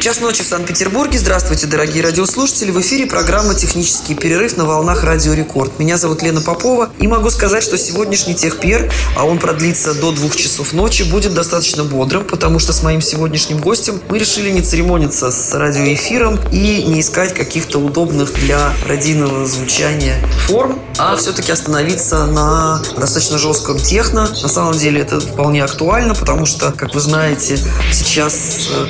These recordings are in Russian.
Час ночи в Санкт-Петербурге. Здравствуйте, дорогие радиослушатели. В эфире программа «Технический перерыв» на волнах Радио Рекорд. Меня зовут Лена Попова. И могу сказать, что сегодняшний техпер, а он продлится до двух часов ночи, будет достаточно бодрым, потому что с моим сегодняшним гостем мы решили не церемониться с радиоэфиром и не искать каких-то удобных для радийного звучания форм, а все-таки остановиться на достаточно жестком техно. На самом деле это вполне актуально, потому что, как вы знаете, сейчас э,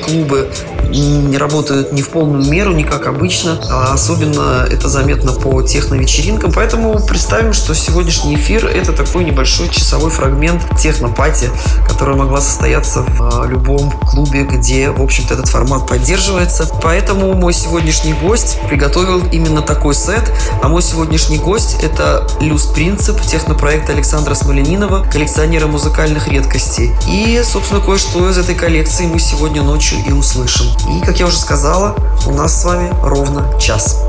не работают не в полную меру, не как обычно. А особенно это заметно по техно-вечеринкам. Поэтому представим, что сегодняшний эфир это такой небольшой часовой фрагмент технопати, которая могла состояться в а, любом клубе, где, в общем-то, этот формат поддерживается. Поэтому мой сегодняшний гость приготовил именно такой сет. А мой сегодняшний гость это Люс Принцип, технопроект Александра Смоленинова, коллекционера музыкальных редкостей. И, собственно, кое-что из этой коллекции мы сегодня ночью и услышим. И, как я уже сказала, у нас с вами ровно час.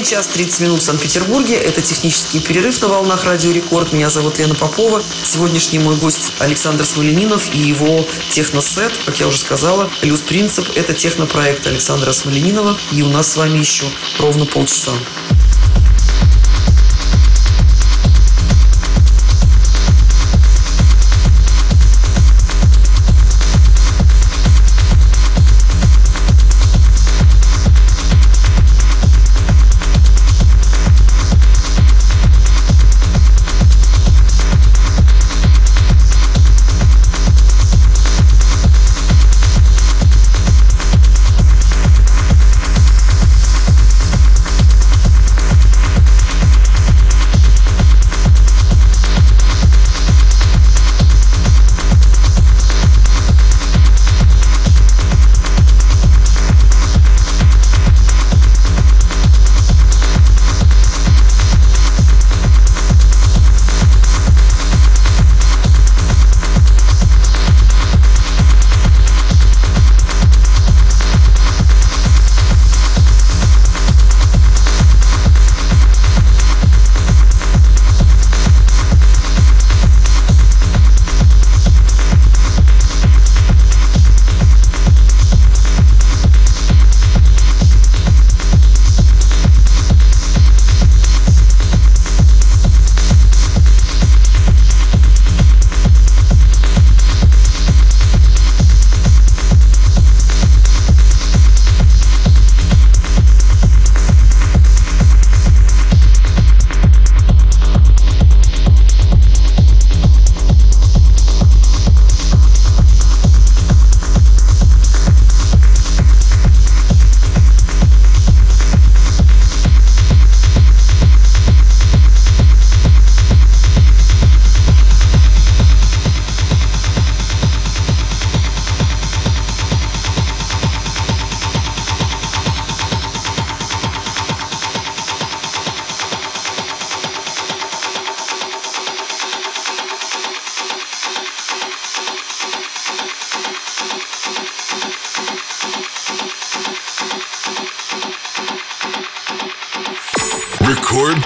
Один час 30 минут в Санкт-Петербурге. Это технический перерыв на волнах Радио Рекорд. Меня зовут Лена Попова. Сегодняшний мой гость Александр Смоленинов и его техносет, как я уже сказала, плюс принцип – это технопроект Александра Смоленинова. И у нас с вами еще ровно полчаса.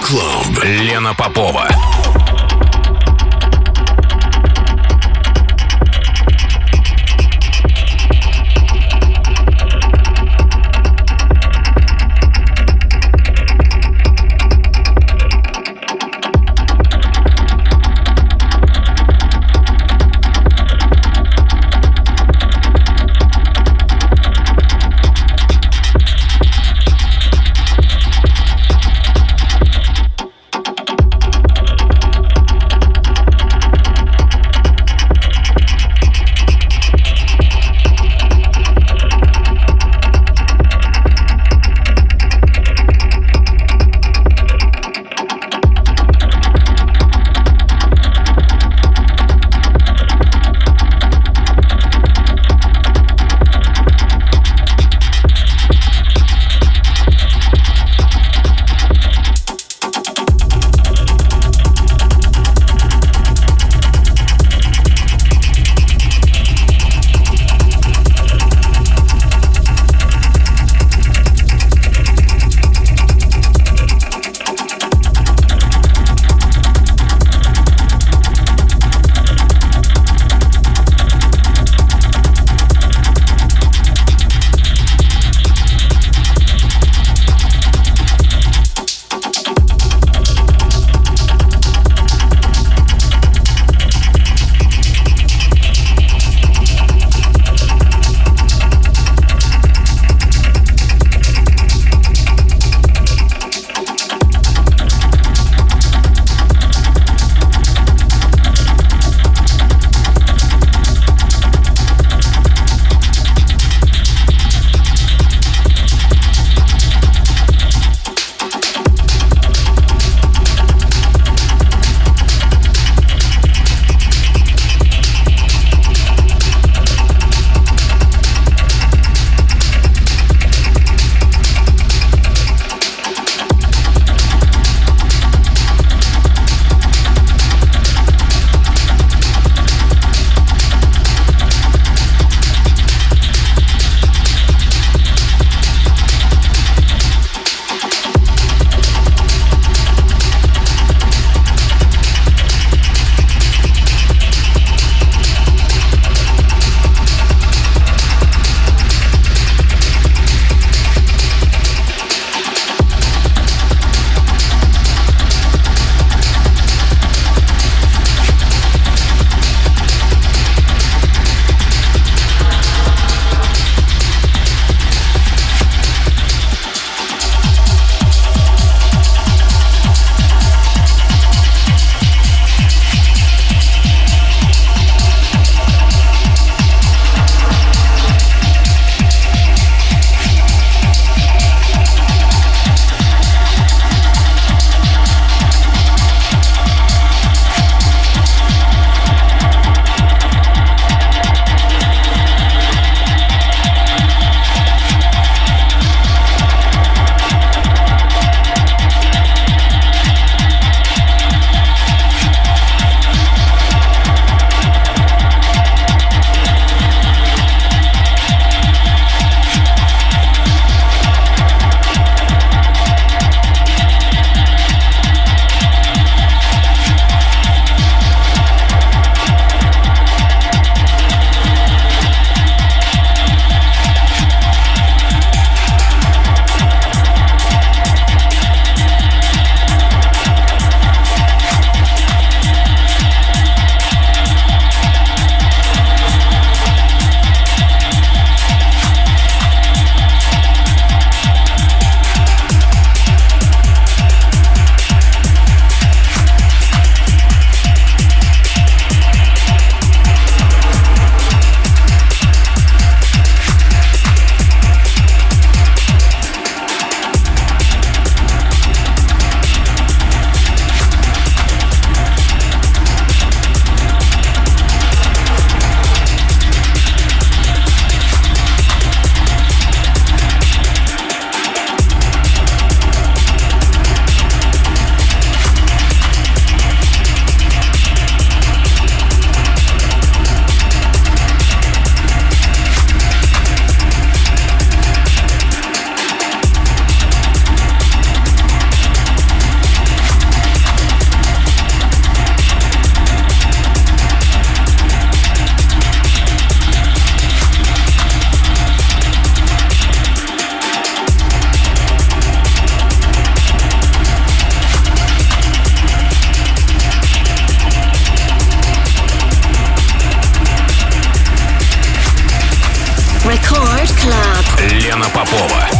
Клаб. Лена Попова. Антона Попова.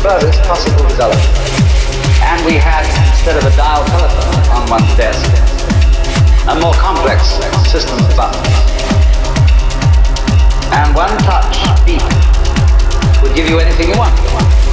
Furthest possible development. And we had, instead of a dial telephone on one's desk, a more complex system of buttons. And one touch beep would give you anything you want.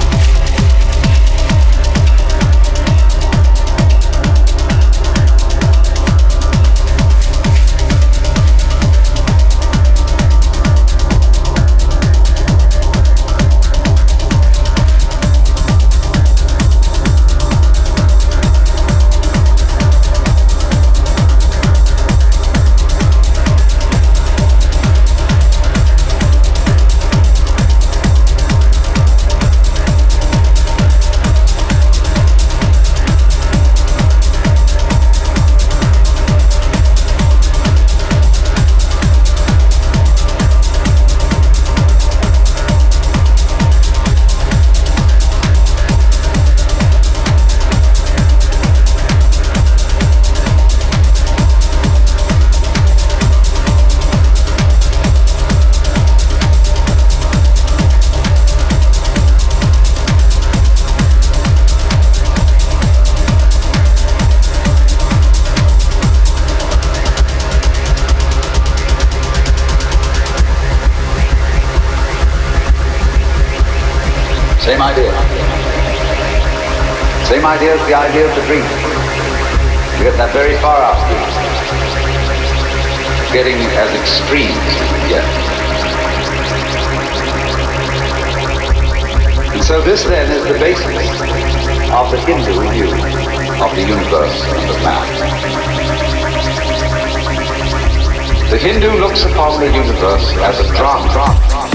The idea of the dream. You get that very far out. Getting as extreme as. And so this then is the basis of the Hindu view of the universe and of man. The Hindu looks upon the universe as a drama.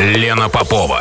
Лена Попова.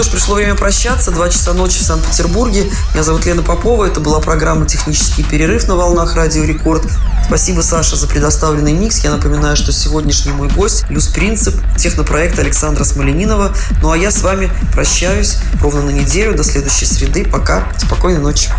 Пришло время прощаться. Два часа ночи в Санкт-Петербурге. Меня зовут Лена Попова. Это была программа «Технический перерыв» на волнах Радио Рекорд. Спасибо, Саша, за предоставленный микс. Я напоминаю, что сегодняшний мой гость – Люс Принцип, технопроект Александра Смоленинова. Ну а я с вами прощаюсь ровно на неделю. До следующей среды. Пока. Спокойной ночи.